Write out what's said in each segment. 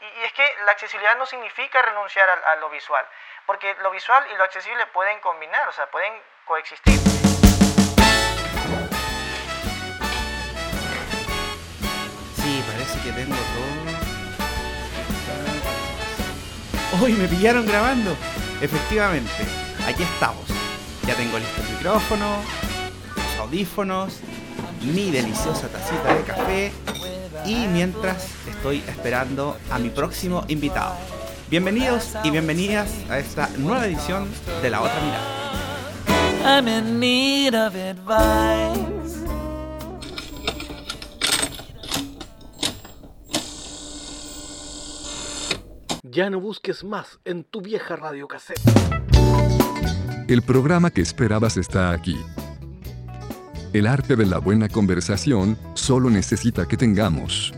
Y, es que la accesibilidad no significa renunciar a, lo visual, porque lo visual y lo accesible pueden combinar, o sea, pueden coexistir. Sí, parece que tengo todo. Hoy me pillaron grabando. Efectivamente, aquí estamos. Ya tengo listo el micrófono, los audífonos, mi deliciosa tacita de café y mientras estoy esperando a mi próximo invitado. Bienvenidos y bienvenidas a esta nueva edición de La Otra Mirada. Ya no busques más en tu vieja radio cassette. El programa que esperabas está aquí. El arte de la buena conversación solo necesita que tengamos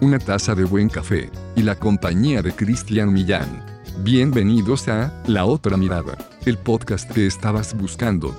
una taza de buen café y la compañía de Cristian Millán. Bienvenidos a La Otra Mirada, el podcast que estabas buscando.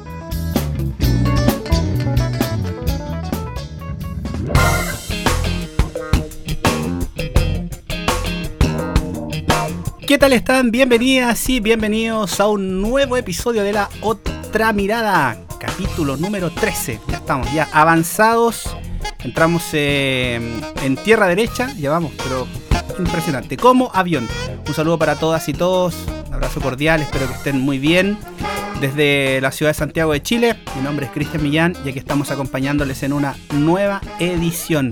¿Qué tal están? Bienvenidas y bienvenidos a un nuevo episodio de La Otra Mirada, capítulo número 13. Ya estamos ya avanzados. Entramos eh, en tierra derecha, ya vamos, pero impresionante. Como avión. Un saludo para todas y todos. Un abrazo cordial, espero que estén muy bien. Desde la ciudad de Santiago de Chile, mi nombre es Cristian Millán y aquí estamos acompañándoles en una nueva edición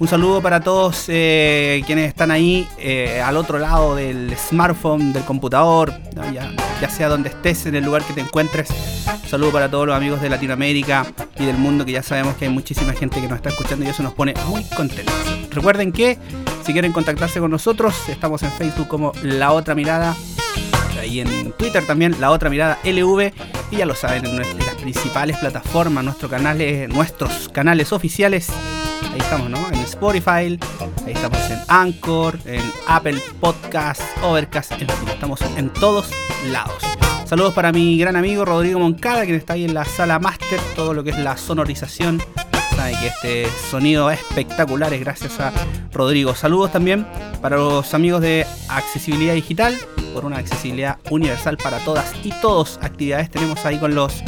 un saludo para todos eh, quienes están ahí eh, al otro lado del smartphone, del computador, ya, sea donde estés, en el lugar que te encuentres. Un saludo para todos los amigos de Latinoamérica y del mundo, que ya sabemos que hay muchísima gente que nos está escuchando y eso nos pone muy contentos. Recuerden que si quieren contactarse con nosotros, estamos en Facebook como La Otra Mirada y en Twitter también, La Otra Mirada LV. Y ya lo saben, en, las principales plataformas, nuestros canales, nuestros canales oficiales Ahí estamos, ¿no? En Spotify, ahí estamos en Anchor, en Apple Podcast, Overcast, en fin, estamos en todos lados. Saludos para mi gran amigo Rodrigo Moncada, quien está ahí en la sala máster, todo lo que es la sonorización. Sabe que este sonido espectacular es gracias a Rodrigo. Saludos también para los amigos de Accesibilidad Digital, por una accesibilidad universal para todas y todos. Actividades tenemos ahí con los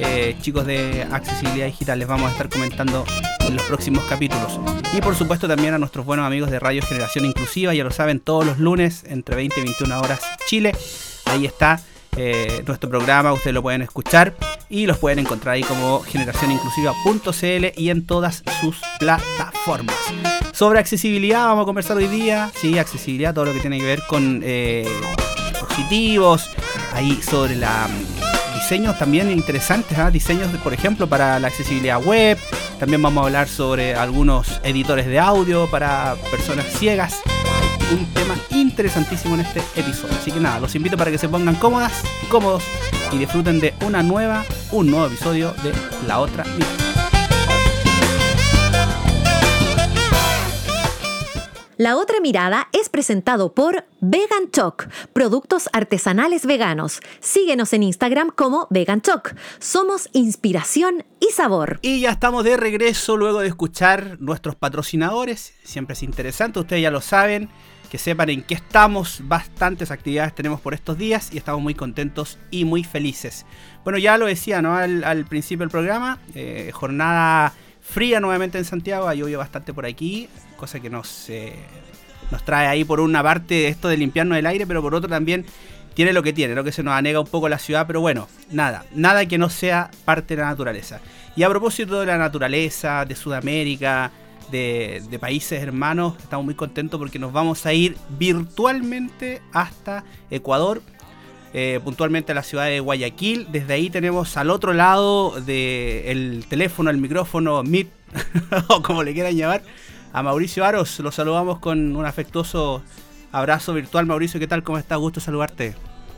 eh, chicos de accesibilidad digital. Les vamos a estar comentando en los próximos capítulos. Y por supuesto también a nuestros buenos amigos de Radio Generación Inclusiva, ya lo saben, todos los lunes entre 20 y 21 horas Chile. Ahí está eh, nuestro programa, ustedes lo pueden escuchar y los pueden encontrar ahí como generacioninclusiva.cl y en todas sus plataformas. Sobre accesibilidad vamos a conversar hoy día, sí, accesibilidad, todo lo que tiene que ver con eh, ahí sobre la diseños también interesantes, ¿ah? diseños, por ejemplo, para la accesibilidad web. También vamos a hablar sobre algunos editores de audio para personas ciegas. Un tema interesantísimo en este episodio. Así que nada, los invito para que se pongan cómodas cómodos y disfruten de una nueva, un nuevo episodio de La Otra La otra mirada es presentado por Vegan Choc, productos artesanales veganos. Síguenos en Instagram como Vegan Choc. Somos inspiración y sabor. Y ya estamos de regreso luego de escuchar nuestros patrocinadores. Siempre es interesante, ustedes ya lo saben. Que sepan en qué estamos, bastantes actividades tenemos por estos días y estamos muy contentos y muy felices. Bueno, ya lo decía ¿no? al, principio del programa, eh, jornada fría nuevamente en Santiago, ha llovido bastante por aquí, cosa que nos, eh, nos trae ahí por una parte esto de limpiarnos el aire, pero por otro también tiene lo que tiene, lo que se nos anega un poco la ciudad, pero bueno, nada, nada que no sea parte de la naturaleza. Y a propósito de la naturaleza, de Sudamérica, de, de, países hermanos, estamos muy contentos porque nos vamos a ir virtualmente hasta Ecuador, eh, puntualmente a la ciudad de Guayaquil. Desde ahí tenemos al otro lado del teléfono, el micrófono, Meet, o como le quieran llamar, a Mauricio Aros. Lo saludamos con un afectuoso abrazo virtual. Mauricio, ¿qué tal? ¿Cómo está? Gusto saludarte.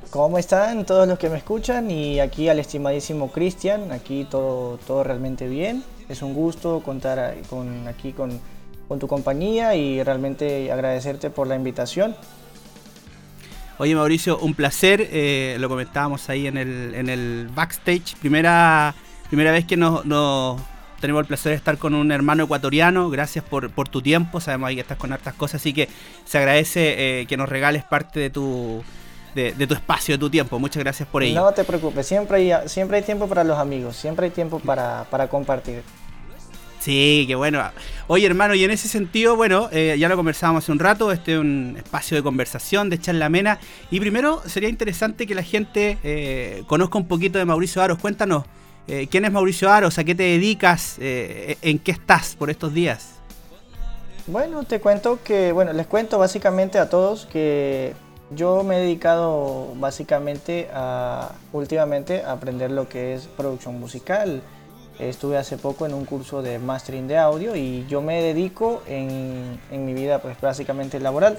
¿Cómo están todos los que me escuchan? Y aquí al estimadísimo Cristian, aquí todo, todo realmente bien. Es un gusto contar con, aquí con, con tu compañía y realmente agradecerte por la invitación. Oye Mauricio, un placer, eh, lo comentábamos ahí en el, en el backstage, primera, primera vez que nos, tenemos el placer de estar con un hermano ecuatoriano. Gracias por, por tu tiempo. Sabemos ahí que estás con hartas cosas, así que se agradece eh, que nos regales parte de tu, de, tu espacio, de tu tiempo. Muchas gracias por ello. No te preocupes, siempre hay, siempre hay tiempo para los amigos, siempre hay tiempo para, para compartir. Sí, qué bueno. Oye, hermano, y en ese sentido, bueno, eh, ya lo conversábamos hace un rato, este es un espacio de conversación, de charla amena. Y primero sería interesante que la gente eh, conozca un poquito de Mauricio Aros. Cuéntanos, eh, ¿quién es Mauricio Aros? ¿A qué te dedicas? ¿En qué estás por estos días? Bueno, te cuento que, bueno, les cuento básicamente a todos que yo me he dedicado básicamente a, últimamente, a aprender lo que es producción musical Estuve hace poco en un curso de mastering de audio y yo me dedico en, en, mi vida pues básicamente laboral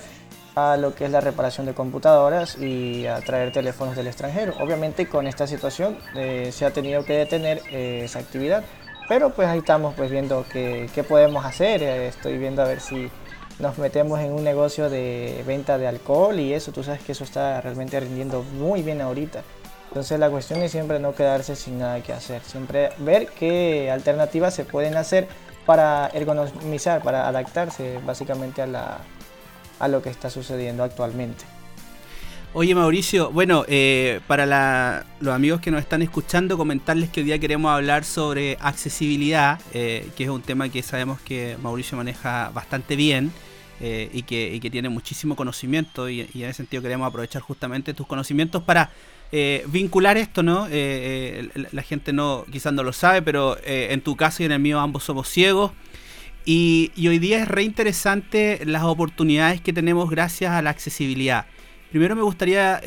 a lo que es la reparación de computadoras y a traer teléfonos del extranjero. Obviamente con esta situación eh, se ha tenido que detener eh, esa actividad, pero pues ahí estamos pues viendo qué, qué podemos hacer. Eh, estoy viendo a ver si nos metemos en un negocio de venta de alcohol y eso, tú sabes que eso está realmente rindiendo muy bien ahorita. Entonces la cuestión es siempre no quedarse sin nada que hacer, siempre ver qué alternativas se pueden hacer para ergonomizar, para adaptarse básicamente a, la, a lo que está sucediendo actualmente. Oye Mauricio, bueno, eh, para los amigos que nos están escuchando, comentarles que hoy día queremos hablar sobre accesibilidad, eh, que es un tema que sabemos que Mauricio maneja bastante bien. Eh, y, que, tiene muchísimo conocimiento y, y, en ese sentido queremos aprovechar justamente tus conocimientos para eh, vincular esto, ¿no? Eh, eh, la gente no, quizás no lo sabe, pero en tu caso y en el mío ambos somos ciegos. Y, hoy día es re interesante las oportunidades que tenemos gracias a la accesibilidad. Primero me gustaría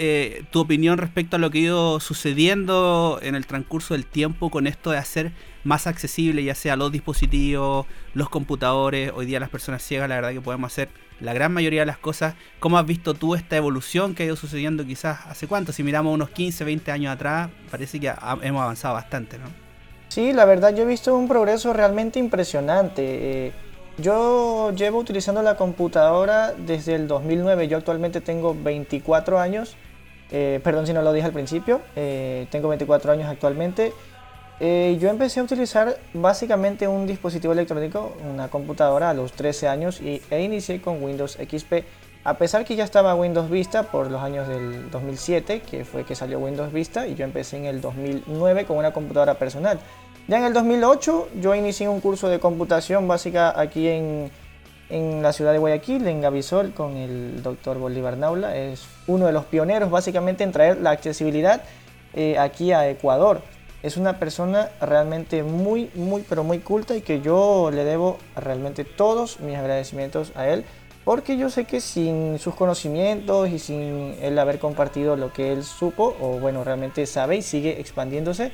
tu opinión respecto a lo que ha ido sucediendo en el transcurso del tiempo con esto de hacer más accesible ya sea los dispositivos, los computadores. Hoy día las personas ciegas la verdad que podemos hacer la gran mayoría de las cosas. ¿Cómo has visto tú esta evolución que ha ido sucediendo quizás hace cuánto? Si miramos unos 15, 20 años atrás, parece que hemos avanzado bastante, ¿no? Sí, la verdad yo he visto un progreso realmente impresionante. Eh, yo llevo utilizando la computadora desde el 2009, yo actualmente tengo 24 años, eh, perdón si no lo dije al principio, eh, tengo 24 años actualmente eh, yo empecé a utilizar básicamente un dispositivo electrónico, una computadora a los 13 años y, e inicié con Windows XP. A pesar que ya estaba Windows Vista por los años del 2007, que fue que salió Windows Vista, y yo empecé en el 2009 con una computadora personal. Ya en el 2008 yo inicié un curso de computación básica aquí en, en la ciudad de Guayaquil, en Gavisol, con el doctor Bolívar Naula. Es uno de los pioneros básicamente en traer la accesibilidad eh, aquí a Ecuador es una persona realmente muy, muy, pero muy culta y que yo le debo realmente todos mis agradecimientos a él, porque yo sé que sin sus conocimientos y sin él haber compartido lo que él supo, o bueno, realmente sabe y sigue expandiéndose,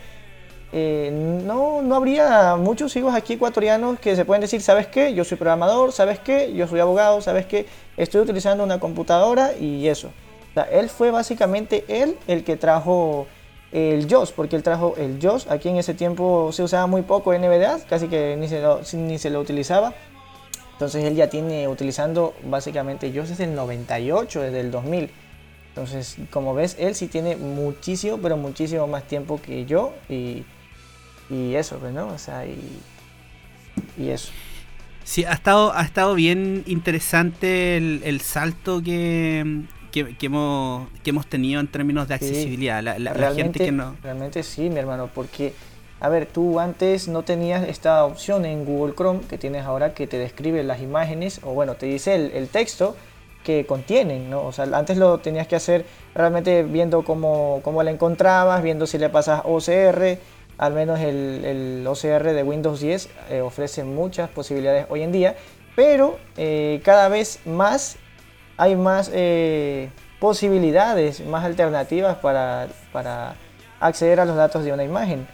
eh, no, no habría muchos hijos aquí ecuatorianos que se pueden decir, ¿sabes qué? Yo soy programador, ¿sabes qué? Yo soy abogado, ¿sabes qué? Estoy utilizando una computadora y eso. él fue básicamente él el que trajo el JOS, porque él trajo el JOS. Aquí en ese tiempo se usaba muy poco NVDA, casi que ni se lo, ni se lo utilizaba. Entonces él ya tiene utilizando básicamente JOS desde el 98, desde el 2000. Entonces, como ves, él sí tiene muchísimo, pero muchísimo más tiempo que yo. Y, y eso, pues, ¿no? O sea, y, y eso. Sí, ha estado, ha estado bien interesante el, el salto que, que, hemos, que hemos tenido en términos de accesibilidad. la, gente que no... Realmente sí, mi hermano, porque, a ver, tú antes no tenías esta opción en Google Chrome que tienes ahora que te describe las imágenes, o bueno, te dice el, texto que contienen, ¿no? O sea, antes lo tenías que hacer realmente viendo cómo, cómo la encontrabas, viendo si le pasas OCR, al menos el, el OCR de Windows 10 eh, ofrece muchas posibilidades hoy en día, pero eh, cada vez más hay más eh, posibilidades, más alternativas para, acceder a los datos de una imagen.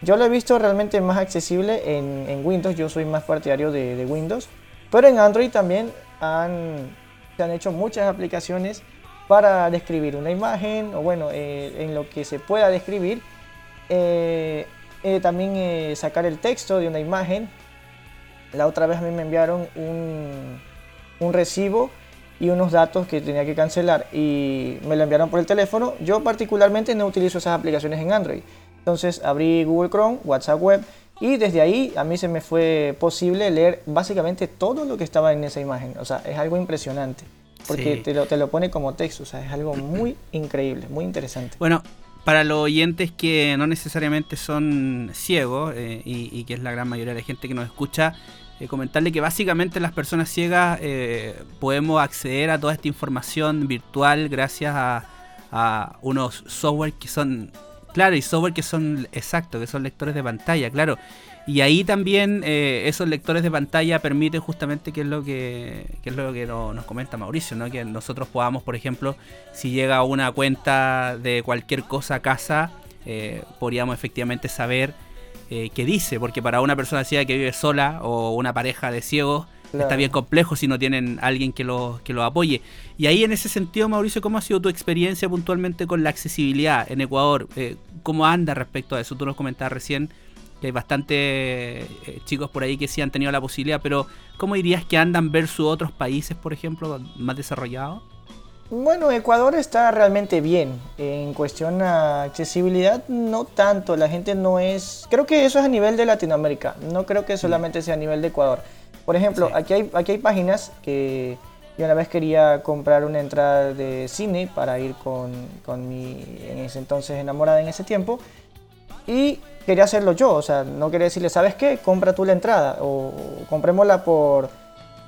Yo lo he visto realmente más accesible en, Windows, yo soy más partidario de, Windows, pero en Android también han, se han hecho muchas aplicaciones para describir una imagen, o bueno, eh, en lo que se pueda describir, eh, también sacar el texto de una imagen. La otra vez a mí me enviaron un, un recibo y unos datos que tenía que cancelar y me lo enviaron por el teléfono. Yo particularmente no utilizo esas aplicaciones en Android. Entonces abrí Google Chrome, WhatsApp Web Y desde ahí a mí se me fue posible leer básicamente todo lo que estaba en esa imagen. O sea, es algo impresionante. Porque Sí. te, lo, te lo pone como texto. O sea, es algo muy increíble, muy interesante. Bueno, para los oyentes que no necesariamente son ciegos, eh, y, y que es la gran mayoría de la gente que nos escucha, eh, comentarle que básicamente las personas ciegas eh, podemos acceder a toda esta información virtual gracias a, unos software que son, claro, y software que son exactos, que son lectores de pantalla, claro. Y ahí también eh, esos lectores de pantalla permiten justamente que es lo que, es lo que no- nos comenta Mauricio, ¿no? que nosotros podamos, por ejemplo, si llega una cuenta de cualquier cosa a casa, podríamos efectivamente saber eh, qué dice, porque para una persona ciega que vive sola o una pareja de ciegos Claro. está bien complejo si no tienen alguien que los que los apoye. Y ahí en ese sentido, Mauricio, ¿cómo ha sido tu experiencia puntualmente con la accesibilidad en Ecuador? Eh, ¿Cómo anda respecto a eso? Tú nos comentabas recién que hay bastantes eh, chicos por ahí que sí han tenido la posibilidad, pero ¿cómo dirías que andan versus otros países, por ejemplo, más desarrollados? Bueno, Ecuador está realmente bien. En cuestión a accesibilidad, no tanto. La gente no es... Creo que eso es a nivel de Latinoamérica. No creo que solamente sea a nivel de Ecuador. Por ejemplo, Sí. aquí, hay, aquí hay páginas que yo una vez quería comprar una entrada de cine para ir con, con mi, en ese entonces, enamorada en ese tiempo. Y quería hacerlo yo. O sea, no quería decirle, ¿sabes qué? Compra tú la entrada. O, o comprémosla por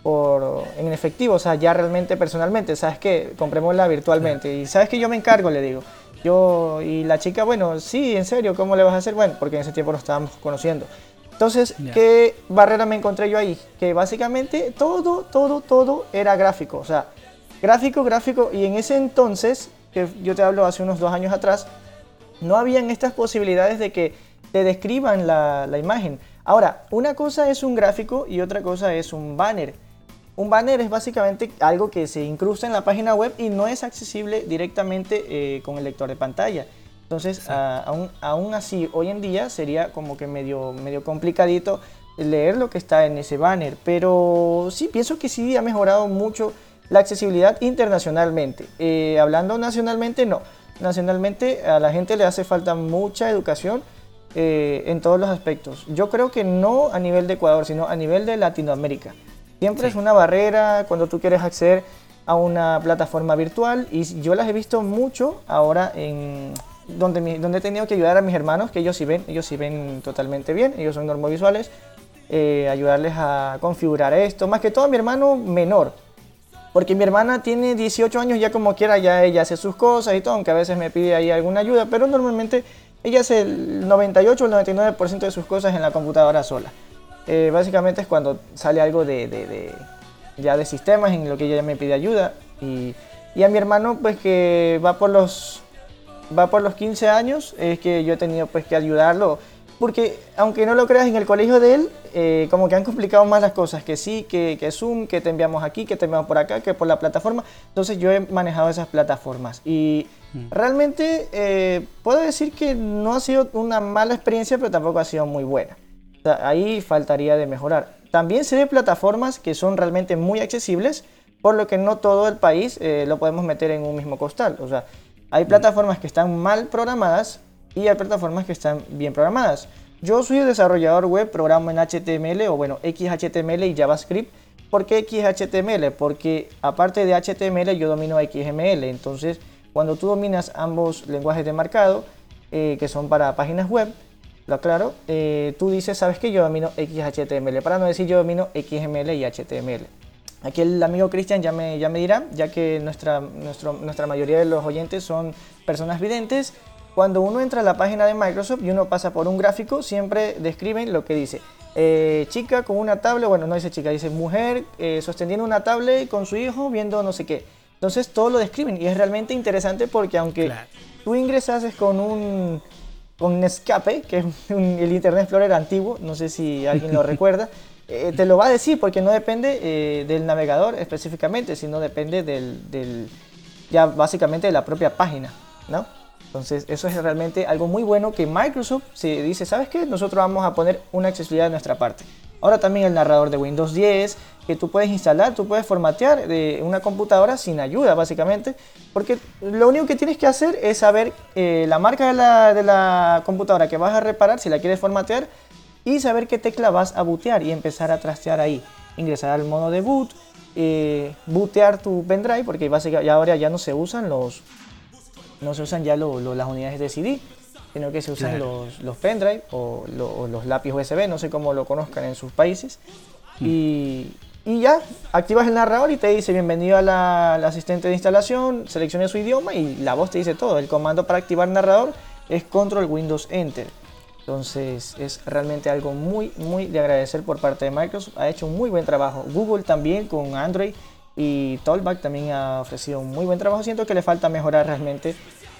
por en efectivo, o sea, ya realmente personalmente, ¿sabes qué? Comprémosla virtualmente. Y ¿sabes que Yo me encargo, le digo. Yo, y la chica, bueno, sí, en serio, ¿cómo le vas a hacer? Bueno, porque en ese tiempo nos estábamos conociendo. Entonces. ¿qué barrera me encontré yo ahí? Que básicamente todo, todo, todo era gráfico. O sea, gráfico, gráfico. Y en ese entonces, que yo te hablo hace unos dos años atrás, no habían estas posibilidades de que te describan la, la imagen. Ahora, una cosa es un gráfico y otra cosa es un banner. Un banner es básicamente algo que se incrusta en la página web y no es accesible directamente eh, con el lector de pantalla. Entonces, aún, aún así, hoy en día sería como que medio, medio complicadito leer lo que está en ese banner. Pero sí, pienso que sí ha mejorado mucho la accesibilidad internacionalmente. Eh, hablando nacionalmente, no. Nacionalmente a la gente le hace falta mucha educación eh, en todos los aspectos. Yo creo que no a nivel de Ecuador, sino a nivel de Latinoamérica. Siempre Sí. es una barrera cuando tú quieres acceder a una plataforma virtual y yo las he visto mucho ahora en donde, mi- donde he tenido que ayudar a mis hermanos, que ellos sí ven, ellos sí ven totalmente bien, ellos son normovisuales, eh, ayudarles a configurar esto, más que todo a mi hermano menor, porque mi hermana tiene 18 años, ya como quiera, ya ella hace sus cosas y todo, aunque a veces me pide ahí alguna ayuda, pero normalmente ella hace el 98 o el 99% de sus cosas en la computadora sola. Eh, básicamente es cuando sale algo de, de- de- ya de sistemas en lo que ella me pide ayuda. Y, y a mi hermano, pues que va por los va por los 15 años, es que yo he tenido pues que ayudarlo. Porque aunque no lo creas, en el colegio de él, eh, como que han complicado más las cosas, que sí, que, que Zoom, que te enviamos aquí, que te enviamos por acá, que por la plataforma. Entonces yo he manejado esas plataformas. Y realmente eh, puedo decir que no ha sido una mala experiencia, pero tampoco ha sido muy buena. Ahí faltaría de mejorar. También se ve plataformas que son realmente muy accesibles, por lo que no todo el país eh, lo podemos meter en un mismo costal. O sea, hay plataformas que están mal programadas y hay plataformas que están bien programadas. Yo soy desarrollador web, programo en HTML o bueno, XHTML y JavaScript. ¿Por qué XHTML? Porque aparte de HTML yo domino XML. Entonces, cuando tú dominas ambos lenguajes de marcado, eh, que son para páginas web, lo aclaro, eh, tú dices, ¿sabes que Yo domino XHTML, para no decir yo domino XML y HTML. Aquí el amigo Cristian ya me, ya me dirá, ya que nuestra, nuestro- nuestra mayoría de los oyentes son personas videntes. Cuando uno entra a la página de Microsoft y uno pasa por un gráfico, siempre describen lo que dice. eh, chica con una tablet, bueno, no dice chica, dice mujer eh, sosteniendo una tablet con su hijo viendo no sé qué. Entonces todo lo describen y es realmente interesante porque aunque Claro. tú ingresases con un, con Escape, que es un- el Internet Explorer antiguo, no sé si alguien lo recuerda, eh, te lo va a decir porque no depende eh, del navegador específicamente, sino depende del, del- ya básicamente de la propia página, ¿no? Entonces eso es realmente algo muy bueno que Microsoft se dice, ¿sabes qué? Nosotros vamos a poner una accesibilidad de nuestra parte. Ahora también el narrador de Windows 10, que tú puedes instalar, tú puedes formatear de una computadora sin ayuda, básicamente, porque lo único que tienes que hacer es saber eh, la marca de la, de la computadora que vas a reparar, si la quieres formatear, y saber qué tecla vas a bootear y empezar a trastear ahí. Ingresar al modo de boot, eh, bootear tu pendrive, porque básicamente ahora ya no se usan los no se usan ya las unidades de CD, sino que se usan los, los pendrive o, los lápiz USB, no sé cómo lo conozcan en sus países. Mm. Y, y, ya, activas el narrador y te dice bienvenido a la, asistente de instalación, seleccione su idioma y la voz te dice todo. El comando para activar narrador es control Windows Enter. Entonces es realmente algo muy, muy de agradecer por parte de Microsoft. Ha hecho un muy buen trabajo. Google también con Android y Tollback también ha ofrecido un muy buen trabajo. Siento que le falta mejorar realmente.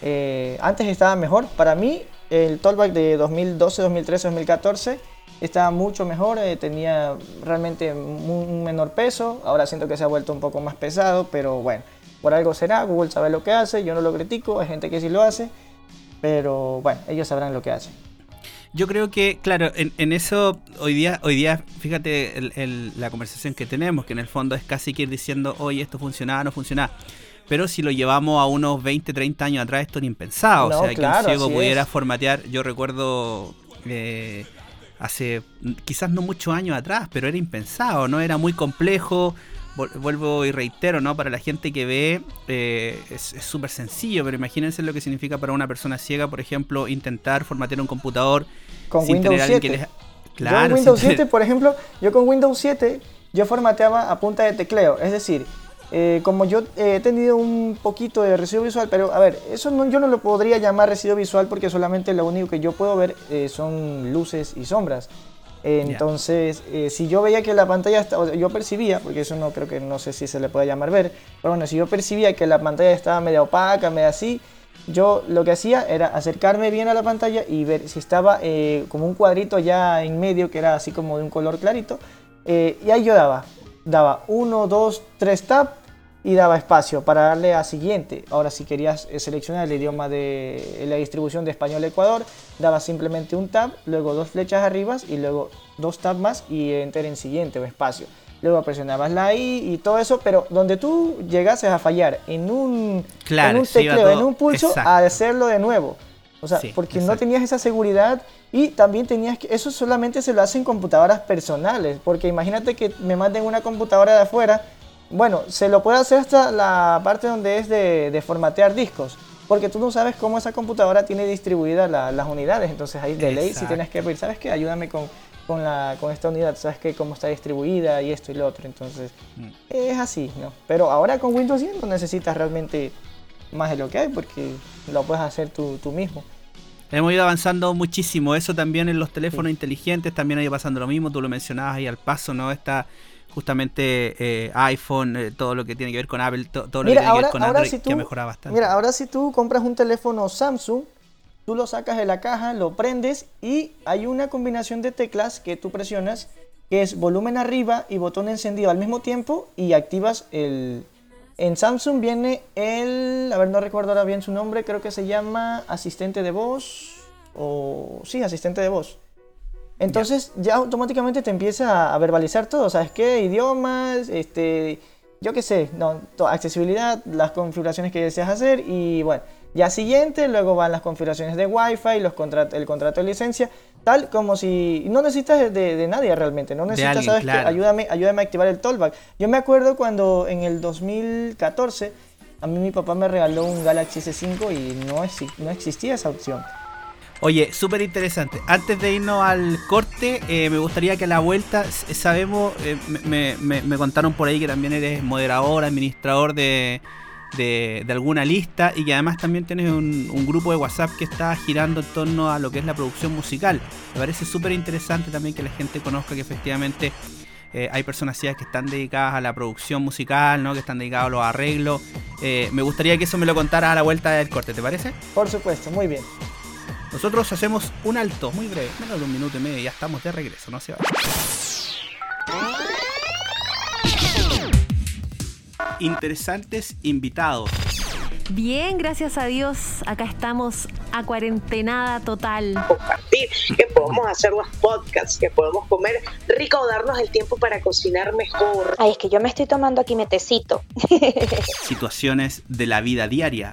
Eh, antes estaba mejor. Para mí el Tollback de 2012, 2013, 2014 estaba mucho mejor. Eh, tenía realmente un menor peso. Ahora siento que se ha vuelto un poco más pesado. Pero bueno, por algo será. Google sabe lo que hace. Yo no lo critico. Hay gente que sí lo hace. Pero bueno, ellos sabrán lo que hacen. Yo creo que, claro, en, eso hoy día, hoy día, fíjate la conversación que tenemos, que en el fondo es casi que ir diciendo, oye, esto funcionaba, no funcionaba. Pero si lo llevamos a unos 20, 30 años atrás, esto era impensado. o sea, que un ciego pudiera formatear. Yo recuerdo eh, hace quizás no muchos años atrás, pero era impensado, ¿no? Era muy complejo vuelvo y reitero, ¿no? Para la gente que ve eh, es súper sencillo, pero imagínense lo que significa para una persona ciega, por ejemplo, intentar formatear un computador con Windows 7. Claro, con Windows 7, por ejemplo, yo con Windows 7 yo formateaba a punta de tecleo, es decir, eh, como yo he tenido un poquito de residuo visual, pero a ver, eso no, yo no lo podría llamar residuo visual porque solamente lo único que yo puedo ver eh, son luces y sombras. Entonces, eh, si yo veía que la pantalla estaba, yo percibía, porque eso no creo que no sé si se le puede llamar ver, pero bueno, si yo percibía que la pantalla estaba media opaca, media así, yo lo que hacía era acercarme bien a la pantalla y ver si estaba eh, como un cuadrito ya en medio que era así como de un color clarito, eh, y ahí yo daba, daba 1, 2, 3 tab y daba espacio para darle a siguiente. Ahora si querías eh, seleccionar el idioma de la distribución de español-ecuador, daba simplemente un tab, luego dos flechas arriba y luego dos tab más y enter en siguiente o espacio. Luego presionabas la I y todo eso, pero donde tú llegases a fallar en un, en un tecleo, en un pulso, a hacerlo de nuevo. O sea, porque no tenías esa seguridad y también tenías que, eso solamente se lo hacen computadoras personales, porque imagínate que me manden una computadora de afuera bueno, se lo puede hacer hasta la parte donde es de, formatear discos, porque tú no sabes cómo esa computadora tiene distribuidas las unidades, entonces ahí de ley si tienes que pedir, ¿sabes qué? Ayúdame con, con, la, con esta unidad, ¿sabes qué? Cómo está distribuida y esto y lo otro, entonces mm. es así, ¿no? Pero ahora con Windows 10 no necesitas realmente más de lo que hay, porque lo puedes hacer tú, tú mismo. Hemos ido avanzando muchísimo, eso también en los teléfonos inteligentes, también ha ido pasando lo mismo, tú lo mencionabas ahí al paso, ¿no? Esta justamente eh, iPhone, eh, todo lo que tiene que ver con Apple, todo lo que tiene que ver con Android, que ha mejorado bastante. Mira, ahora si tú compras un teléfono Samsung, tú lo sacas de la caja, lo prendes y hay una combinación de teclas que tú presionas, que es volumen arriba y botón encendido al mismo tiempo y activas el... En Samsung viene el... A ver, no recuerdo ahora bien su nombre, creo que se llama asistente de voz o... Sí, asistente de voz. Entonces ya. automáticamente te empieza a verbalizar todo, ¿sabes qué? Idiomas, este, yo qué sé, no, accesibilidad, las configuraciones que deseas hacer y bueno, ya siguiente, luego van las configuraciones de Wi-Fi, los el contrato de licencia, tal como si no necesitas de, nadie realmente, no necesitas, ¿sabes qué? Ayúdame, ayúdame a activar el tollback. Yo me acuerdo cuando en el 2014 a mí mi papá me regaló un Galaxy S5 y no, no existía esa opción. Oye, súper interesante. Antes de irnos al corte, eh, me gustaría que a la vuelta, sabemos, eh, me, contaron por ahí que también eres moderador, administrador de, alguna lista y que además también tienes un, grupo de WhatsApp que está girando en torno a lo que es la producción musical. Me parece súper interesante también que la gente conozca que efectivamente eh, hay personas que están dedicadas a la producción musical, ¿no? que están dedicadas a los arreglos. me gustaría que eso me lo contara a la vuelta del corte, ¿te parece? Por supuesto, muy bien. Nosotros hacemos un alto muy breve, menos de un minuto y medio, y ya estamos de regreso, no se va. Interesantes invitados. Bien, gracias a Dios, acá estamos a cuarentenada total. Compartir, que podemos hacer los podcasts, que podemos comer rico o darnos el tiempo para cocinar mejor. Ay, es que yo me estoy tomando aquí metecito. Situaciones de la vida diaria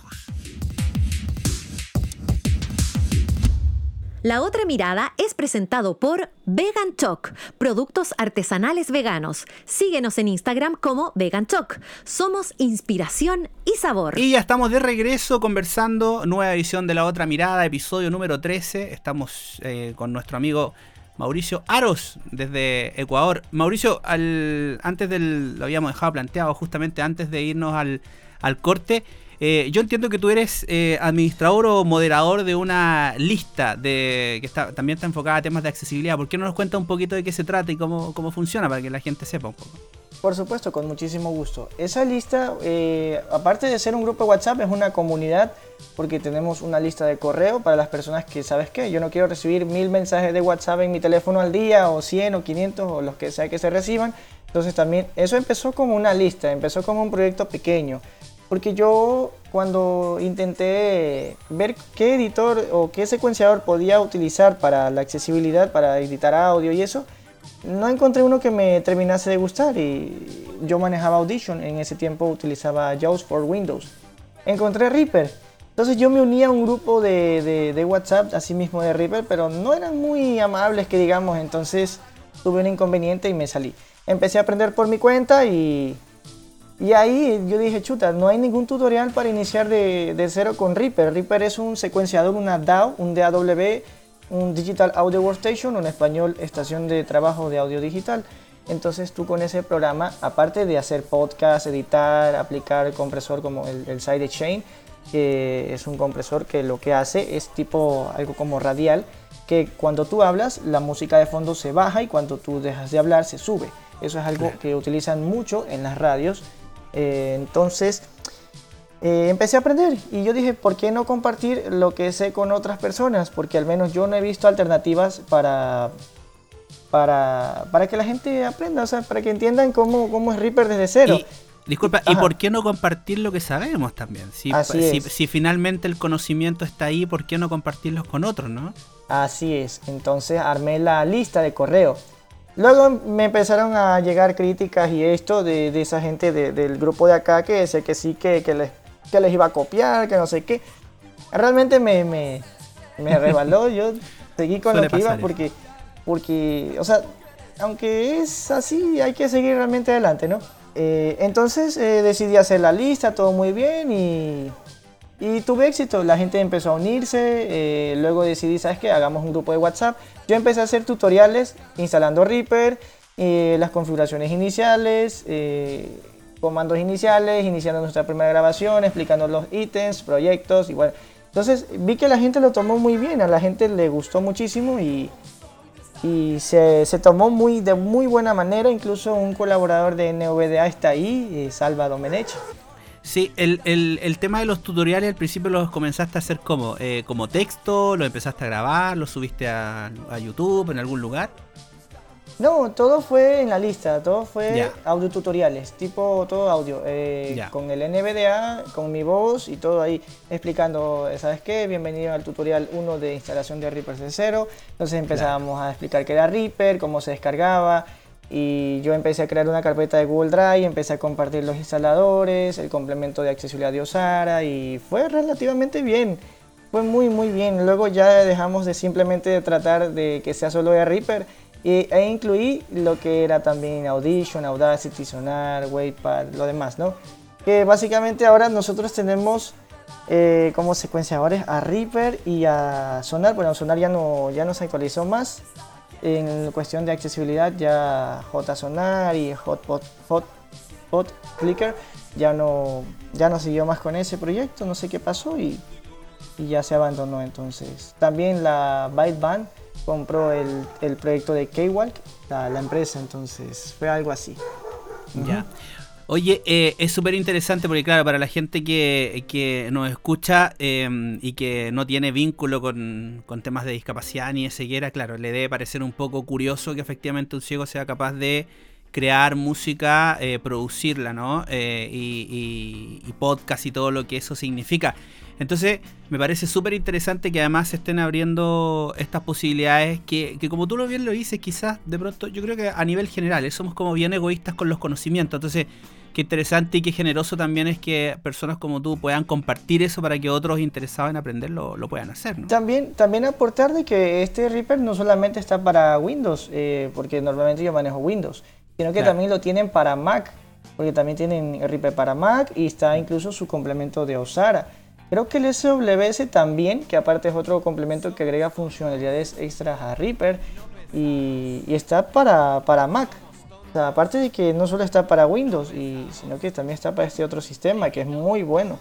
La otra mirada es presentado por Vegan Choc, productos artesanales veganos. Síguenos en Instagram como Vegan Choc. Somos inspiración y sabor. Y ya estamos de regreso conversando, nueva edición de La Otra Mirada, episodio número 13. Estamos eh, con nuestro amigo Mauricio Aros desde Ecuador. Mauricio, al, antes del, lo habíamos dejado planteado justamente antes de irnos al, al corte. Eh, yo entiendo que tú eres eh, administrador o moderador de una lista de que está, también está enfocada a temas de accesibilidad. ¿Por qué no nos cuenta un poquito de qué se trata y cómo, cómo funciona para que la gente sepa un poco? Por supuesto, con muchísimo gusto. Esa lista, eh, aparte de ser un grupo de WhatsApp, es una comunidad porque tenemos una lista de correo para las personas que, ¿sabes qué? Yo no quiero recibir mil mensajes de WhatsApp en mi teléfono al día, o 100 o 500 o los que sea que se reciban. Entonces también, eso empezó como una lista, empezó como un proyecto pequeño. Porque yo cuando intenté ver qué editor o qué secuenciador podía utilizar para la accesibilidad, para editar audio y eso, no encontré uno que me terminase de gustar y yo manejaba Audition, en ese tiempo utilizaba JAWS for Windows. Encontré Reaper, entonces yo me uní a un grupo de, de, WhatsApp, así mismo de Reaper, pero no eran muy amables que digamos, entonces tuve un inconveniente y me salí. Empecé a aprender por mi cuenta y y ahí yo dije, chuta, no hay ningún tutorial para iniciar de, de, cero con Reaper. Reaper es un secuenciador, una DAW, un DAW, un Digital Audio Workstation, en español, estación de trabajo de audio digital. Entonces tú con ese programa, aparte de hacer podcast, editar, aplicar el compresor como el, el Sidechain, que es un compresor que lo que hace es tipo algo como radial, que cuando tú hablas la música de fondo se baja y cuando tú dejas de hablar se sube. Eso es algo que utilizan mucho en las radios eh, entonces eh, empecé a aprender y yo dije, ¿por qué no compartir lo que sé con otras personas? Porque al menos yo no he visto alternativas para, para, para que la gente aprenda, o sea, para que entiendan cómo, cómo es Reaper desde cero. disculpa, ¿y por qué no compartir lo que sabemos también? Si, si, si, finalmente el conocimiento está ahí, ¿por qué no compartirlo con otros, no? Así es, entonces armé la lista de correo Luego me empezaron a llegar críticas y esto de, esa gente del grupo de acá que decía que sí, que, que, les, que les iba a copiar, que no sé qué. Realmente me, me, me rebaló, yo seguí con lo que iba porque, porque, o sea, aunque es así, hay que seguir realmente adelante, ¿no? Eh, entonces eh, decidí hacer la lista, todo muy bien y y tuve éxito, la gente empezó a unirse, eh, luego decidí, ¿sabes qué? Hagamos un grupo de WhatsApp. Yo empecé a hacer tutoriales instalando Reaper, eh, las configuraciones iniciales, eh, comandos iniciales, iniciando nuestra primera grabación, explicando los ítems, proyectos bueno. Entonces vi que la gente lo tomó muy bien, a la gente le gustó muchísimo y, y se, se, tomó muy, de muy buena manera. Incluso un colaborador de NVDA está ahí, Salva Domenech. Sí, el, el, el, tema de los tutoriales al principio los comenzaste a hacer como, eh, como texto, lo empezaste a grabar, lo subiste a, a, YouTube en algún lugar. No, todo fue en la lista, todo fue audio tutoriales, tipo todo audio, eh, con el NVDA, con mi voz y todo ahí explicando, ¿sabes qué? Bienvenido al tutorial 1 de instalación de Reaper de cero. Entonces empezábamos a explicar qué era Reaper, cómo se descargaba, y yo empecé a crear una carpeta de Google Drive, empecé a compartir los instaladores, el complemento de accesibilidad de Osara y fue relativamente bien. Fue muy muy bien. Luego ya dejamos de simplemente tratar de que sea solo de Reaper e incluí lo que era también Audition, Audacity, Sonar, Wavepad, lo demás, ¿no? Que básicamente ahora nosotros tenemos eh, como secuenciadores a Reaper y a Sonar. Bueno, Sonar ya no, ya no se actualizó más, en cuestión de accesibilidad ya JSonar y Hotpot, Hot, Clicker ya no, ya no siguió más con ese proyecto, no sé qué pasó y, y ya se abandonó entonces. También la Byteband compró el, el proyecto de K-Walk, la, la, empresa, entonces fue algo así. Ya. Oye, eh, es súper interesante porque, claro, para la gente que, que nos escucha em, y que no tiene vínculo con, con, temas de discapacidad ni de ceguera, claro, le debe parecer un poco curioso que efectivamente un ciego sea capaz de crear música, eh, producirla, ¿no? Eh, y, podcast y todo lo que eso significa. Entonces, me parece súper interesante que además se estén abriendo estas posibilidades que, que, como tú lo bien lo dices, quizás de pronto, yo creo que a nivel general, somos como bien egoístas con los conocimientos. Entonces, qué interesante y qué generoso también es que personas como tú puedan compartir eso para que otros interesados en aprender lo, puedan hacer. ¿no? También, también aportar de que este Reaper no solamente está para Windows, eh, porque normalmente yo manejo Windows, sino que también lo tienen para Mac, porque también tienen Reaper para Mac y está incluso su complemento de Osara. Creo que el SWS también, que aparte es otro complemento que agrega funcionalidades extras a Reaper y, y está para, para Mac aparte de que no solo está para Windows, y, sino que también está para este otro sistema que es muy bueno.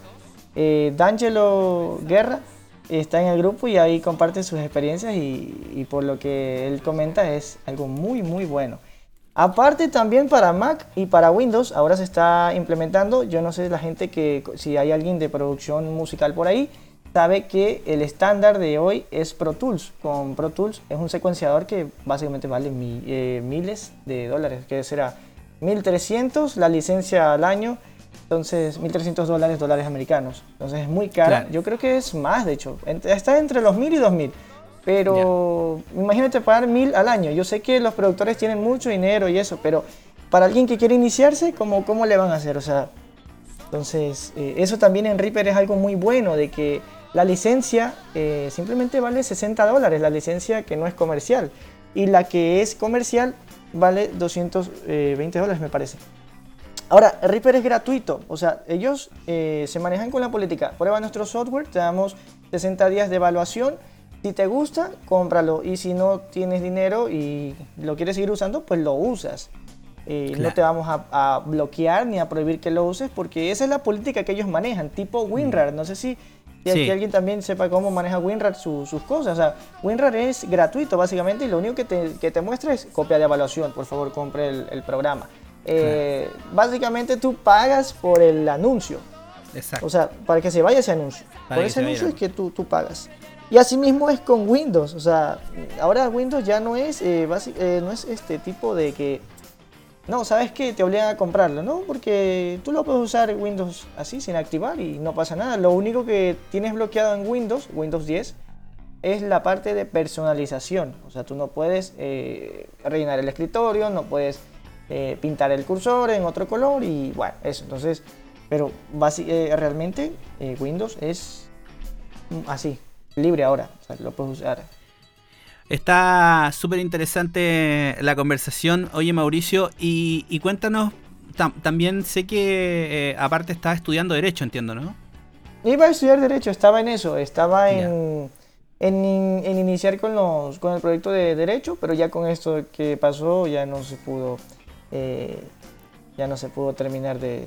Eh, D'Angelo Guerra está en el grupo y ahí comparte sus experiencias y, por lo que él comenta es algo muy muy bueno. Aparte también para Mac y para Windows ahora se está implementando, yo no sé la gente que si hay alguien de producción musical por ahí, sabe que el estándar de hoy es Pro Tools. Con Pro Tools es un secuenciador que básicamente vale eh, miles de dólares, que será 1300 la licencia al año, entonces 1300 dólares, dólares americanos. Entonces es muy cara. Yo creo que es más, de hecho, está entre los 1000 y 2000. Pero imagínate pagar 1000 al año. Yo sé que los productores tienen mucho dinero y eso, pero para alguien que quiere iniciarse, ¿cómo, cómo le van a hacer? O sea, entonces, eh, eso también en Reaper es algo muy bueno, de que la licencia eh, simplemente vale 60 dólares, la licencia que no es comercial. Y la que es comercial vale 220 dólares, me parece. Ahora, Reaper es gratuito, o sea, ellos eh, se manejan con la política. Prueba nuestro software, te damos 60 días de evaluación. Si te gusta, cómpralo. Y si no tienes dinero y lo quieres seguir usando, pues lo usas. Eh, no te vamos a, bloquear ni a prohibir que lo uses porque esa es la política que ellos manejan, tipo WinRAR. No sé si y aquí alguien también sepa cómo maneja WinRAR sus cosas. O sea, WinRAR es gratuito básicamente y lo único que te, que te muestra es copia de evaluación. Por favor, compre el, programa. Eh, básicamente tú pagas por el anuncio. Exacto. O sea, para que se vaya ese anuncio. por ese anuncio es que tú, tú pagas. Y así mismo es con Windows. O sea, ahora Windows ya no es, eh, eh, no es este tipo de que no, ¿sabes qué? Te obligan a comprarlo, ¿no? Porque tú lo puedes usar Windows así, sin activar y no pasa nada. Lo único que tienes bloqueado en Windows, Windows 10, es la parte de personalización. O sea, tú no puedes eh, rellenar el escritorio, no puedes eh, pintar el cursor en otro color y bueno, eso. Entonces, pero eh, realmente Windows es así, libre ahora. O sea, lo puedes usar Está súper interesante la conversación. Oye, Mauricio, y, cuéntanos, también sé que eh, aparte estaba estudiando Derecho, entiendo, ¿no? Iba a estudiar Derecho, estaba en eso, estaba en, en, iniciar con, los, con el proyecto de Derecho, pero ya con esto que pasó ya no se pudo, eh, ya no se pudo terminar de,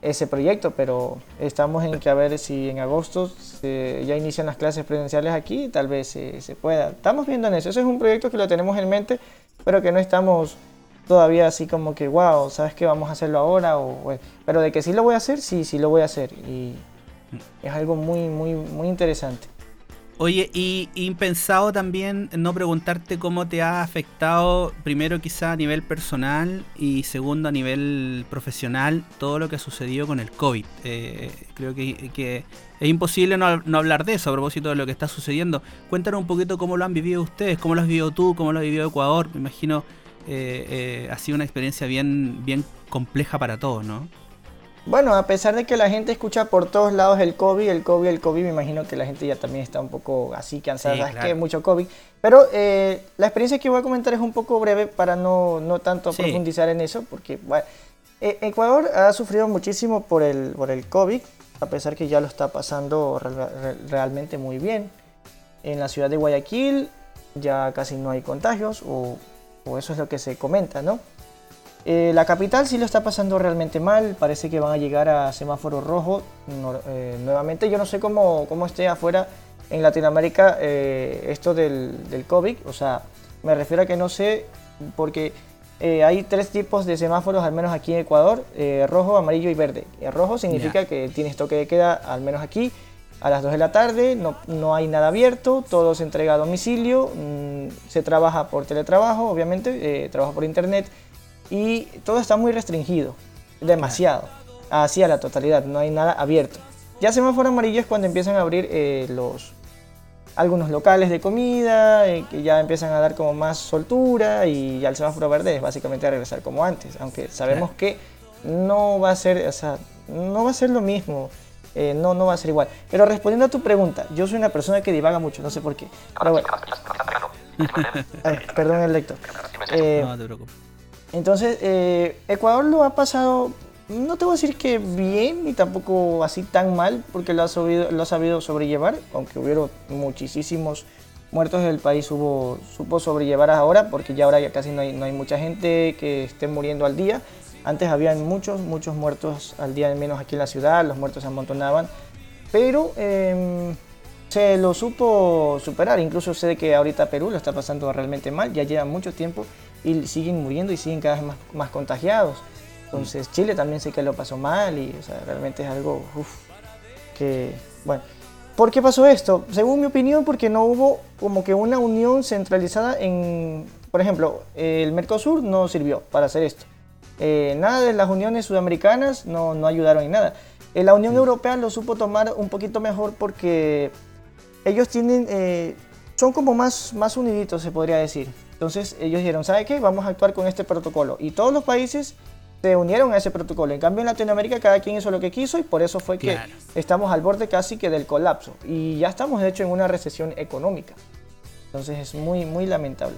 ese proyecto, pero estamos en que a ver si en agosto ya inician las clases presenciales aquí, tal vez se pueda. Estamos viendo en eso. Ese es un proyecto que lo tenemos en mente, pero que no estamos todavía así como que, wow, ¿sabes qué? Vamos a hacerlo ahora. O, pero de que sí lo voy a hacer, sí, sí lo voy a hacer. Y es algo muy, muy, muy interesante. Oye, y impensado también no preguntarte cómo te ha afectado, primero quizá a nivel personal y segundo a nivel profesional, todo lo que ha sucedido con el COVID. Eh, creo que, es imposible no, hablar de eso a propósito de lo que está sucediendo. Cuéntanos un poquito cómo lo han vivido ustedes, cómo lo has vivido tú, cómo lo ha vivido Ecuador. Me imagino eh, eh, ha sido una experiencia bien, bien compleja para todos, ¿no? Bueno, a pesar de que la gente escucha por todos lados el COVID, el COVID, el COVID, me imagino que la gente ya también está un poco así cansada, es que mucho COVID. Pero eh, la experiencia que voy a comentar es un poco breve para no, no tanto profundizar en eso, porque bueno, eh, Ecuador ha sufrido muchísimo por el, por el COVID, a pesar que ya lo está pasando realmente muy bien. En la ciudad de Guayaquil ya casi no hay contagios, o, o eso es lo que se comenta, ¿no? Eh, la capital sí lo está pasando realmente mal, parece que van a llegar a semáforo rojo eh, nuevamente. Yo no sé cómo, cómo esté afuera en Latinoamérica eh, esto del, del, COVID, o sea, me refiero a que no sé, porque eh, hay tres tipos de semáforos, al menos aquí en Ecuador, eh, rojo, amarillo y verde. El rojo significa que tienes toque de queda, al menos aquí, a las 2 de la tarde, no, no hay nada abierto, todo se entrega a domicilio, mm, se trabaja por teletrabajo, obviamente, eh, trabaja por internet, y todo está muy restringido, demasiado, hacia la totalidad, no hay nada abierto. Ya semáforo amarillo es cuando empiezan a abrir eh, los, algunos locales de comida, eh, que ya empiezan a dar como más soltura y ya el semáforo verde es básicamente regresar como antes, aunque sabemos que no va a ser, o sea, no va a ser lo mismo, eh, no, no va a ser igual. Pero respondiendo a tu pregunta, yo soy una persona que divaga mucho, no sé por qué. Pero bueno. Ay, perdón el lector. Eh, No te preocupes. Entonces, eh, Ecuador lo ha pasado, no te voy a decir que bien, ni tampoco así tan mal, porque lo ha, sabido, lo ha sabido sobrellevar, aunque hubieron muchísimos muertos el país, hubo, supo sobrellevar ahora, porque ya ahora ya casi no hay, no hay mucha gente que esté muriendo al día. Antes habían muchos, muchos muertos al día, al menos aquí en la ciudad, los muertos se amontonaban, pero em, se lo supo superar. Incluso sé que ahorita Perú lo está pasando realmente mal, ya lleva mucho tiempo y siguen muriendo y siguen cada vez más, más contagiados. Entonces Chile también sé que lo pasó mal y o sea, realmente es algo uf, que, bueno. ¿Por qué pasó esto? Según mi opinión, porque no hubo como que una unión centralizada en, por ejemplo, el Mercosur no sirvió para hacer esto. Eh, nada de las uniones sudamericanas no, no ayudaron en nada. Eh, la Unión Europea lo supo tomar un poquito mejor porque ellos tienen, eh, son como más, más uniditos, se podría decir. Entonces ellos dijeron, ¿sabe qué? Vamos a actuar con este protocolo. Y todos los países se unieron a ese protocolo. En cambio en Latinoamérica cada quien hizo lo que quiso y por eso fue que Claro. estamos al borde casi que del colapso. Y ya estamos de hecho en una recesión económica. Entonces es muy, muy lamentable.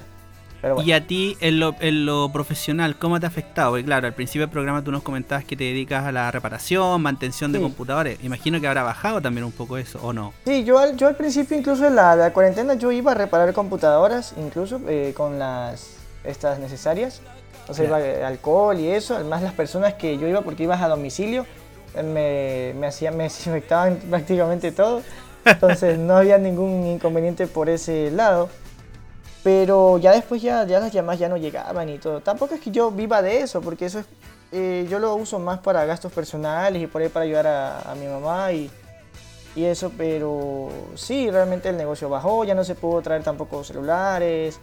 Bueno. Y a ti, en lo, en lo profesional, ¿cómo te ha afectado? Porque claro, al principio del programa tú nos comentabas que te dedicas a la reparación, mantención de Sí. computadores. Imagino que habrá bajado también un poco eso, ¿o no? Sí, yo al, yo al principio incluso en la, la cuarentena yo iba a reparar computadoras, incluso eh, con las estas necesarias. O sea, iba eh, alcohol y eso. Además las personas que yo iba porque ibas a domicilio eh, me, me hacían, me desinfectaban prácticamente todo. Entonces no había ningún inconveniente por ese lado. Pero ya después ya, ya las llamadas ya no llegaban y todo. Tampoco es que yo viva de eso, porque eso es, eh, yo lo uso más para gastos personales y por ahí para ayudar a, a mi mamá y, y eso, pero sí, realmente el negocio bajó, ya no se pudo traer tampoco celulares.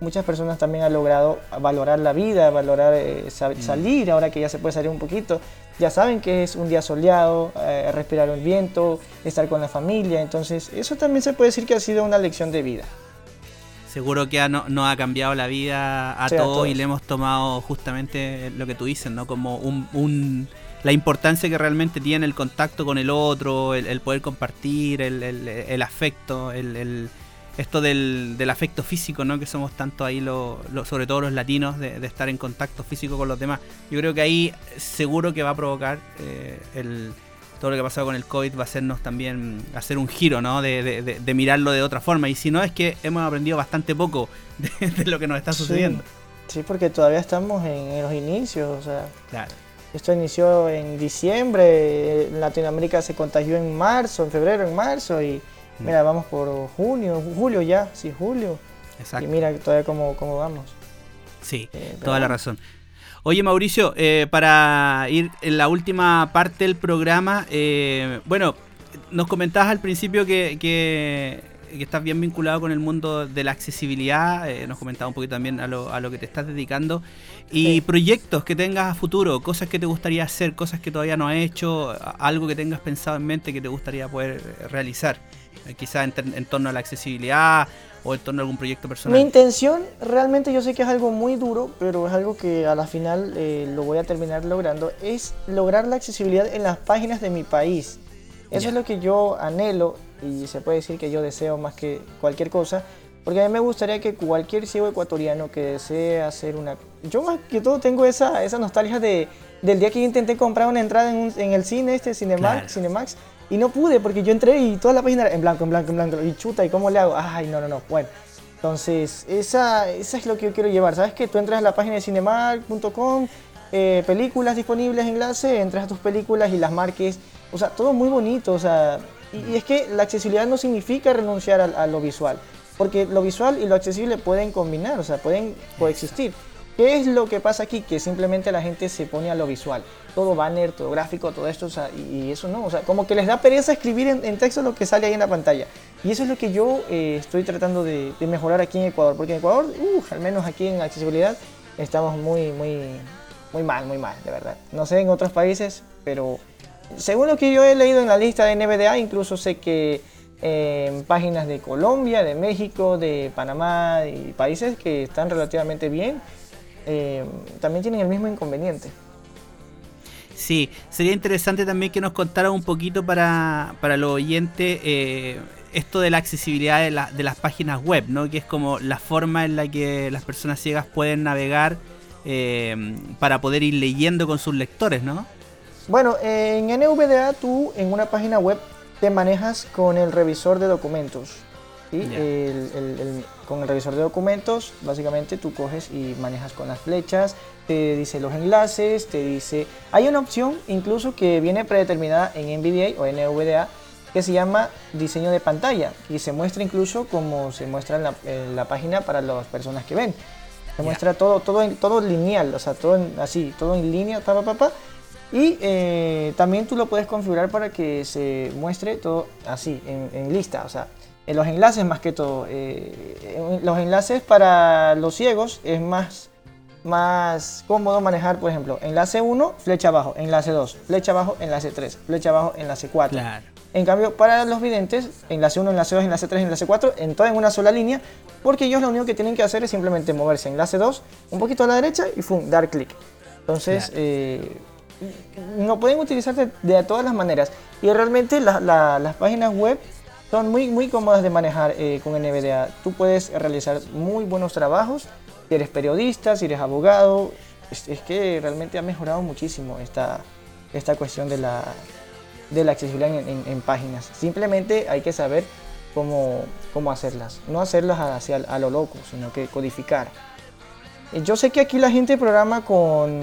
Muchas personas también han logrado valorar la vida, valorar eh, sa- salir, ahora que ya se puede salir un poquito. Ya saben que es un día soleado, eh, respirar el viento, estar con la familia. Entonces, eso también se puede decir que ha sido una lección de vida. Seguro que ha- no- nos ha cambiado la vida a Sí, a todos y le hemos tomado justamente lo que tú dices, ¿no? Como un, un- la importancia que realmente tiene el contacto con el otro, el, el poder compartir, el, el- el afecto, el, el- esto del, del afecto físico, ¿no? Que somos tanto ahí, lo, lo- sobre todo los latinos, de, de estar en contacto físico con los demás. Yo creo que ahí seguro que va a provocar eh, el, todo lo que ha pasado con el COVID va a hacernos también hacer un giro, ¿no? De, de- de- de mirarlo de otra forma. Y si no, es que hemos aprendido bastante poco de, lo que nos está sucediendo. Sí, sí, porque todavía estamos en, en los inicios. O sea, Claro. esto inició en diciembre, en Latinoamérica se contagió en marzo, en febrero, en marzo. Y mira, vamos por junio, julio ya, sí, julio. Exacto. Y mira todavía cómo, cómo vamos. Sí, Eh, toda la razón. Oye, Mauricio, eh, para ir en la última parte del programa, eh, bueno, nos comentabas al principio que, que- que estás bien vinculado con el mundo de la accesibilidad, eh, nos comentabas un poquito también a lo, a lo que te estás dedicando, y Sí. proyectos que tengas a futuro, cosas que te gustaría hacer, cosas que todavía no has hecho, algo que tengas pensado en mente que te gustaría poder realizar, quizás en, en torno a la accesibilidad o en torno a algún proyecto personal. Mi intención, realmente yo sé que es algo muy duro, pero es algo que a la final eh, lo voy a terminar logrando, es lograr la accesibilidad en las páginas de mi país. Eso Ya. es lo que yo anhelo y se puede decir que yo deseo más que cualquier cosa, porque a mí me gustaría que cualquier ciego ecuatoriano que desee hacer una... Yo más que todo tengo esa, esa nostalgia de, del día que yo intenté comprar una entrada en, un- en el cine, este Cinemax, Claro. Cinemax, y no pude porque yo entré y toda la página era en blanco, en blanco, en blanco, y chuta, ¿y cómo le hago? Ay, no, no, no, bueno. Entonces, esa, esa es lo que yo quiero llevar. ¿Sabes que Tú entras a la página de cinemark.com, eh, películas disponibles, enlace, entras a tus películas y las marques. O sea, todo muy bonito. O sea, y, es que la accesibilidad no significa renunciar a, a lo visual. Porque lo visual y lo accesible pueden combinar, o sea, pueden coexistir. ¿Qué es lo que pasa aquí? Que simplemente la gente se pone a lo visual. Todo banner, todo gráfico, todo esto, o sea, y, eso no, o sea, como que les da pereza escribir en, texto lo que sale ahí en la pantalla. Y eso es lo que yo eh, estoy tratando de, mejorar aquí en Ecuador, porque en Ecuador, al menos aquí en accesibilidad, estamos muy, muy, muy mal, muy mal, de verdad. No sé en otros países, pero según lo que yo he leído en la lista de NVDA, incluso sé que eh, en páginas de Colombia, de México, de Panamá y países que están relativamente bien, eh, también tienen el mismo inconveniente. Sí, sería interesante también que nos contara un poquito para, para los oyentes eh, esto de la accesibilidad de, de, las páginas web, ¿no? que es como la forma en la que las personas ciegas pueden navegar eh, para poder ir leyendo con sus lectores, ¿no? Bueno, en NVDA tú en una página web te manejas con el revisor de documentos. Con el revisor de documentos, básicamente tú coges y manejas con las flechas, te dice los enlaces, te dice... Hay una opción incluso que viene predeterminada en NVDA o NVDA que se llama diseño de pantalla y se muestra incluso como se muestra en la, página para las personas que ven. Se muestra todo, todo, todo lineal, o sea, todo así, todo en línea, pa, pa, pa, y eh, también tú lo puedes configurar para que se muestre todo así, en, lista, o sea, en los enlaces más que todo. Eh, los enlaces para los ciegos es más, más cómodo manejar, por ejemplo, enlace 1, flecha abajo, enlace 2, flecha abajo, enlace 3, flecha abajo, enlace 4. En cambio, para los videntes, enlace 1, enlace 2, enlace 3, enlace 4, en toda en una sola línea, porque ellos lo único que tienen que hacer es simplemente moverse enlace 2, un poquito a la derecha y ¡fum! dar clic. Entonces, eh, no pueden utilizarse de, todas las maneras. Y realmente las páginas web son muy, muy cómodas de manejar eh, con NVDA. Tú puedes realizar muy buenos trabajos. Si eres periodista, si eres abogado, es, que realmente ha mejorado muchísimo esta, esta cuestión de la, de la accesibilidad en, páginas. Simplemente hay que saber cómo, cómo hacerlas. No hacerlas hacia, a lo loco, sino que codificar. Eh, yo sé que aquí la gente programa con,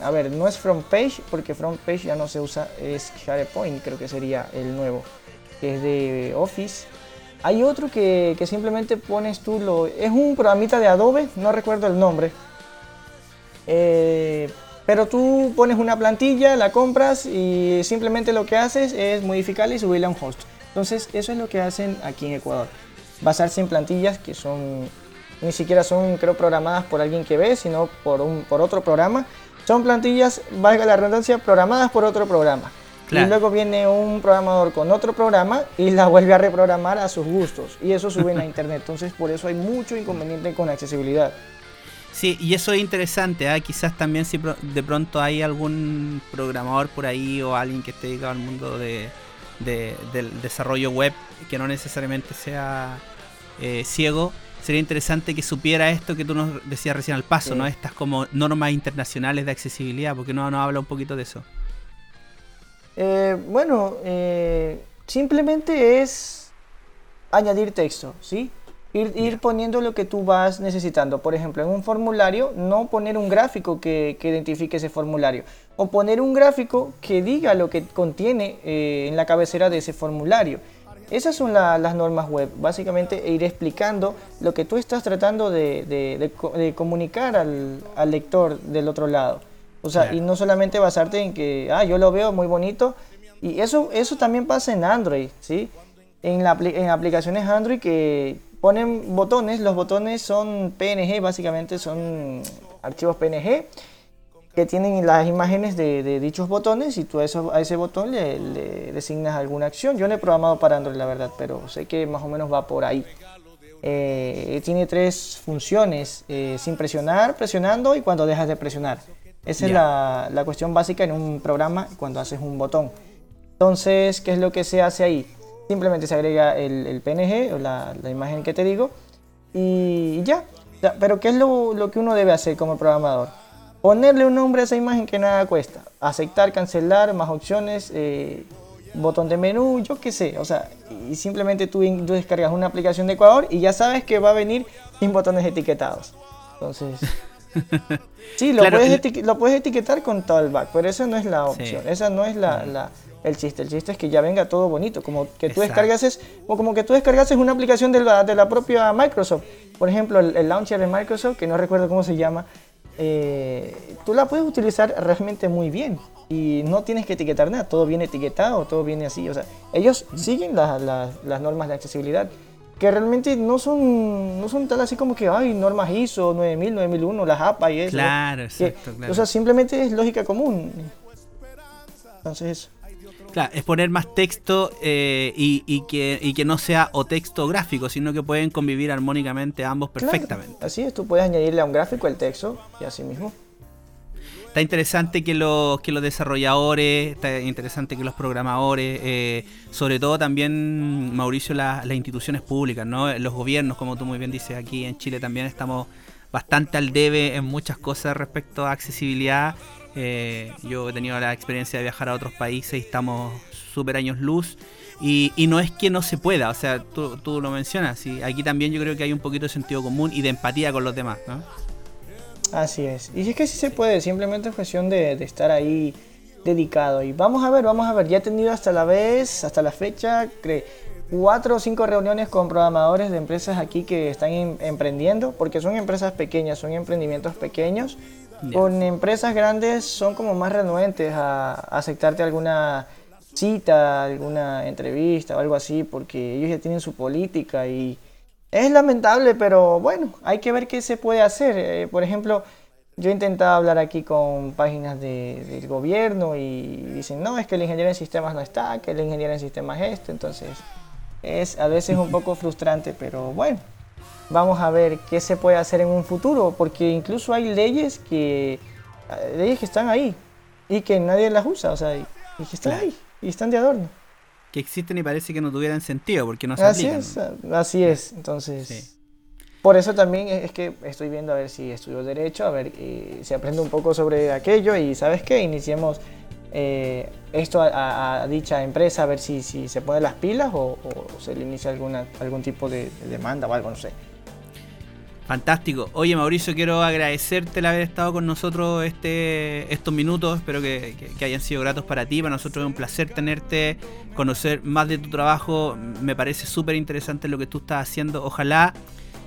a ver, no es front page, porque front page ya no se usa, es SharePoint, creo que sería el nuevo, que es de Office. Hay otro que, que simplemente pones tú, lo, es un programita de Adobe, no recuerdo el nombre, eh, pero tú pones una plantilla, la compras y simplemente lo que haces es modificarla y subirla a un host. Entonces eso es lo que hacen aquí en Ecuador. Basarse en plantillas que son, ni siquiera son creo programadas por alguien que ve, sino por, un, por otro programa. Son plantillas, valga la redundancia, programadas por otro programa. Y luego viene un programador con otro programa y la vuelve a reprogramar a sus gustos. Y eso sube a internet. Entonces por eso hay mucho inconveniente con accesibilidad. Sí, y eso es interesante, ¿ah? quizás también si de pronto hay algún programador por ahí o alguien que esté dedicado al mundo de, del desarrollo web que no necesariamente sea eh, ciego, sería interesante que supiera esto que tú nos decías recién al paso, ¿no? Estas como normas internacionales de accesibilidad, porque no nos habla un poquito de eso. Eh, bueno, eh, simplemente es añadir texto, ¿sí? Ir, poniendo lo que tú vas necesitando. Por ejemplo, en un formulario, no poner un gráfico que, identifique ese formulario. O poner un gráfico que diga lo que contiene eh, en la cabecera de ese formulario. Esas son las normas web. Básicamente ir explicando lo que tú estás tratando de, comunicar al, lector del otro lado. O sea, y no solamente basarte en que, ah, yo lo veo muy bonito. Y eso, eso también pasa en Android, ¿sí? En, la, en aplicaciones Android que ponen botones, los botones son PNG, básicamente son archivos PNG que tienen las imágenes de, dichos botones y tú a, eso, a ese botón le, designas alguna acción. Yo no he programado para Android, la verdad, pero sé que más o menos va por ahí. Eh, tiene tres funciones, eh, sin presionar, presionando y cuando dejas de presionar. Esa es la, la cuestión básica en un programa cuando haces un botón. Entonces, ¿qué es lo que se hace ahí? Simplemente se agrega el, PNG o la, imagen que te digo y ya. Pero ¿qué es lo, que uno debe hacer como programador? Ponerle un nombre a esa imagen que nada cuesta. Aceptar, cancelar, más opciones, eh, botón de menú, yo qué sé. O sea, y simplemente tú, descargas una aplicación de Ecuador y ya sabes que va a venir sin botones etiquetados. Entonces... Sí, lo, puedes, lo puedes etiquetar con back pero esa no es la opción, esa no es la, el chiste. El chiste es que ya venga todo bonito, como que tú descargases, o como que tú descargases una aplicación de la, de la propia Microsoft. Por ejemplo, el, launcher de Microsoft, que no recuerdo cómo se llama, eh, tú la puedes utilizar realmente muy bien y no tienes que etiquetar nada, todo viene etiquetado, todo viene así, o sea, ellos siguen la- la- las normas de accesibilidad que realmente no son, no son tal así como que hay normas ISO 9000, 9001, las APA y eso. Claro, Que- exacto, claro. O sea, simplemente es lógica común. Entonces, Claro, es poner más texto eh, y, y que, y que no sea o texto o gráfico, sino que pueden convivir armónicamente ambos claro, perfectamente. así es, tú puedes añadirle a un gráfico el texto y así mismo. Está interesante que los, que los desarrolladores, está interesante que los programadores, eh, sobre todo también, Mauricio, la- las instituciones públicas, ¿no? los gobiernos, como tú muy bien dices, aquí en Chile también estamos bastante al debe en muchas cosas respecto a accesibilidad. Eh, yo he tenido la experiencia de viajar a otros países y estamos súper años luz. Y, y no es que no se pueda, o sea, tú, tú lo mencionas, y aquí también yo creo que hay un poquito de sentido común y de empatía con los demás, ¿no? Así es. Y es que sí se puede, simplemente es cuestión de, de estar ahí dedicado. Y vamos a ver, vamos a ver, ya he tenido hasta la vez, hasta la fecha, cre- cuatro o cinco reuniones con programadores de empresas aquí que están em- emprendiendo, porque son empresas pequeñas, son emprendimientos pequeños. Con empresas grandes son como más renuentes a, a aceptarte alguna cita, alguna entrevista o algo así, porque ellos ya tienen su política y es lamentable, pero bueno, hay que ver qué se puede hacer. Eh, por ejemplo, yo he intentado hablar aquí con páginas de- del gobierno y dicen, no, es que el ingeniero en sistemas no está, que el ingeniero en sistemas es esto, entonces es a veces un poco frustrante, pero bueno, vamos a ver qué se puede hacer en un futuro, porque incluso hay leyes que, eh, leyes que están ahí y que nadie las usa, o sea, y, y que están ahí y están de adorno. Que existen y parece que no tuvieran sentido porque no se Así aplican. es, así es. Entonces, Sí. por eso también es que estoy viendo a ver si estudio derecho, a ver eh, si aprendo un poco sobre aquello y sabes qué, iniciemos eh, esto a, a- a dicha empresa a ver si, si se pone las pilas o, o se le inicia alguna, algún tipo de, de demanda o algo, no sé. Fantástico. Oye, Mauricio, quiero agradecerte el haber estado con nosotros este, estos minutos. Espero que, hayan sido gratos para ti. Para nosotros es un placer tenerte, conocer más de tu trabajo. Me parece súper interesante lo que tú estás haciendo. Ojalá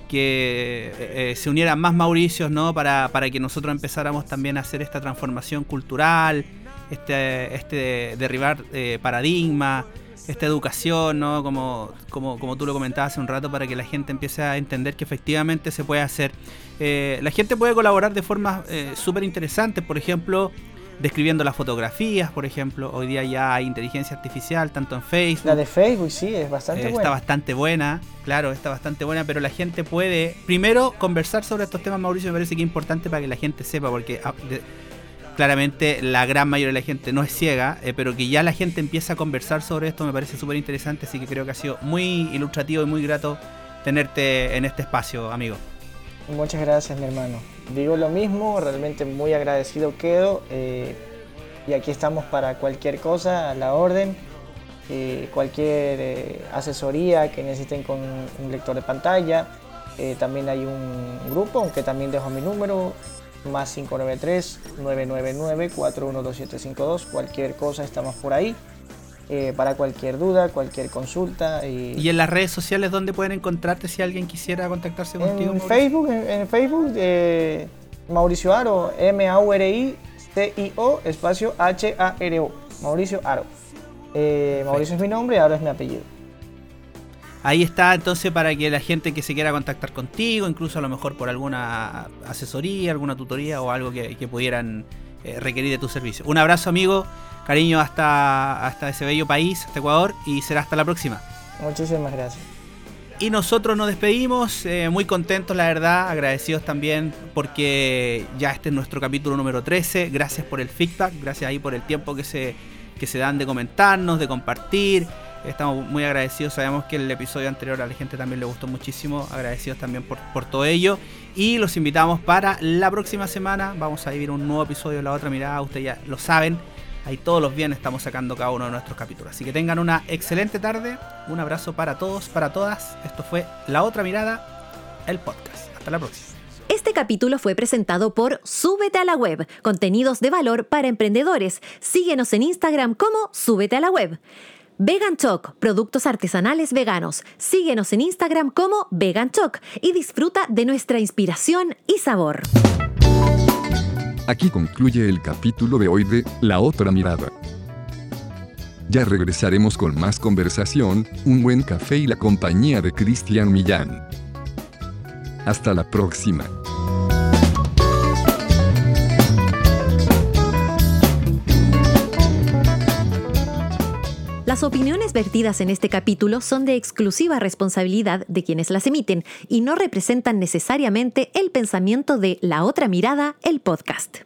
que eh, se unieran más Mauricios, ¿no? Para, para que nosotros empezáramos también a hacer esta transformación cultural, este, este derribar eh, paradigmas, esta educación, ¿no? Como, como, como tú lo comentabas hace un rato, para que la gente empiece a entender que efectivamente se puede hacer. Eh, la gente puede colaborar de formas eh, súper interesantes, por ejemplo, describiendo las fotografías, por ejemplo. Hoy día ya hay inteligencia artificial, tanto en Facebook. La de Facebook, sí, es bastante Eh, está buena. bastante buena, claro, está bastante buena, pero la gente puede primero conversar sobre estos temas, Mauricio, me parece que es importante para que la gente sepa, porque ah, claramente la gran mayoría de la gente no es ciega, eh, pero que ya la gente empieza a conversar sobre esto me parece súper interesante, así que creo que ha sido muy ilustrativo y muy grato tenerte en este espacio, amigo. Muchas gracias, mi hermano. Digo lo mismo, realmente muy agradecido quedo. eh, y aquí estamos para cualquier cosa, a la orden. eh, cualquier asesoría que necesiten con un lector de pantalla. también hay un grupo, aunque también dejo mi número, más 593-999-412752. Cualquier cosa, estamos por ahí. eh, para cualquier duda, cualquier consulta. y- Y en las redes sociales, ¿dónde pueden encontrarte si alguien quisiera contactarse contigo? en Mauricio? Facebook, en, en Facebook, eh, Mauricio Aro, M-A-U-R-I-C-I-O, espacio H-A-R-O, Mauricio Aro. Eh, Mauricio es mi nombre, Aro es mi apellido. Ahí está entonces para que la gente que se quiera contactar contigo, incluso a lo mejor por alguna asesoría, alguna tutoría o algo que, que pudieran eh, requerir de tu servicio. Un abrazo amigo, cariño hasta, hasta ese bello país, hasta Ecuador, y será hasta la próxima. Muchísimas gracias. Y nosotros nos despedimos, eh, muy contentos la verdad, agradecidos también porque ya este es nuestro capítulo número 13, gracias por el feedback, gracias ahí por el tiempo que se, que se dan de comentarnos, de compartir, estamos muy agradecidos, sabemos que el episodio anterior a la gente también le gustó muchísimo, agradecidos también por, por todo ello y los invitamos para la próxima semana, vamos a vivir un nuevo episodio de La Otra Mirada, ustedes ya lo saben, Ahí todos los viernes estamos sacando cada uno de nuestros capítulos. Así que tengan una excelente tarde. Un abrazo para todos, para todas. Esto fue La Otra Mirada, el podcast. Hasta la próxima. Este capítulo fue presentado por Súbete a la Web, contenidos de valor para emprendedores. Síguenos en Instagram como Súbete a la Web. Vegan Choc, productos artesanales veganos. Síguenos en Instagram como Vegan Choc y disfruta de nuestra inspiración y sabor. Aquí concluye el capítulo de hoy de La otra mirada. Ya regresaremos con más conversación, un buen café y la compañía de Cristian Millán. Hasta la próxima. Las opiniones vertidas en este capítulo son de exclusiva responsabilidad de quienes las emiten y no representan necesariamente el pensamiento de La Otra Mirada, el podcast.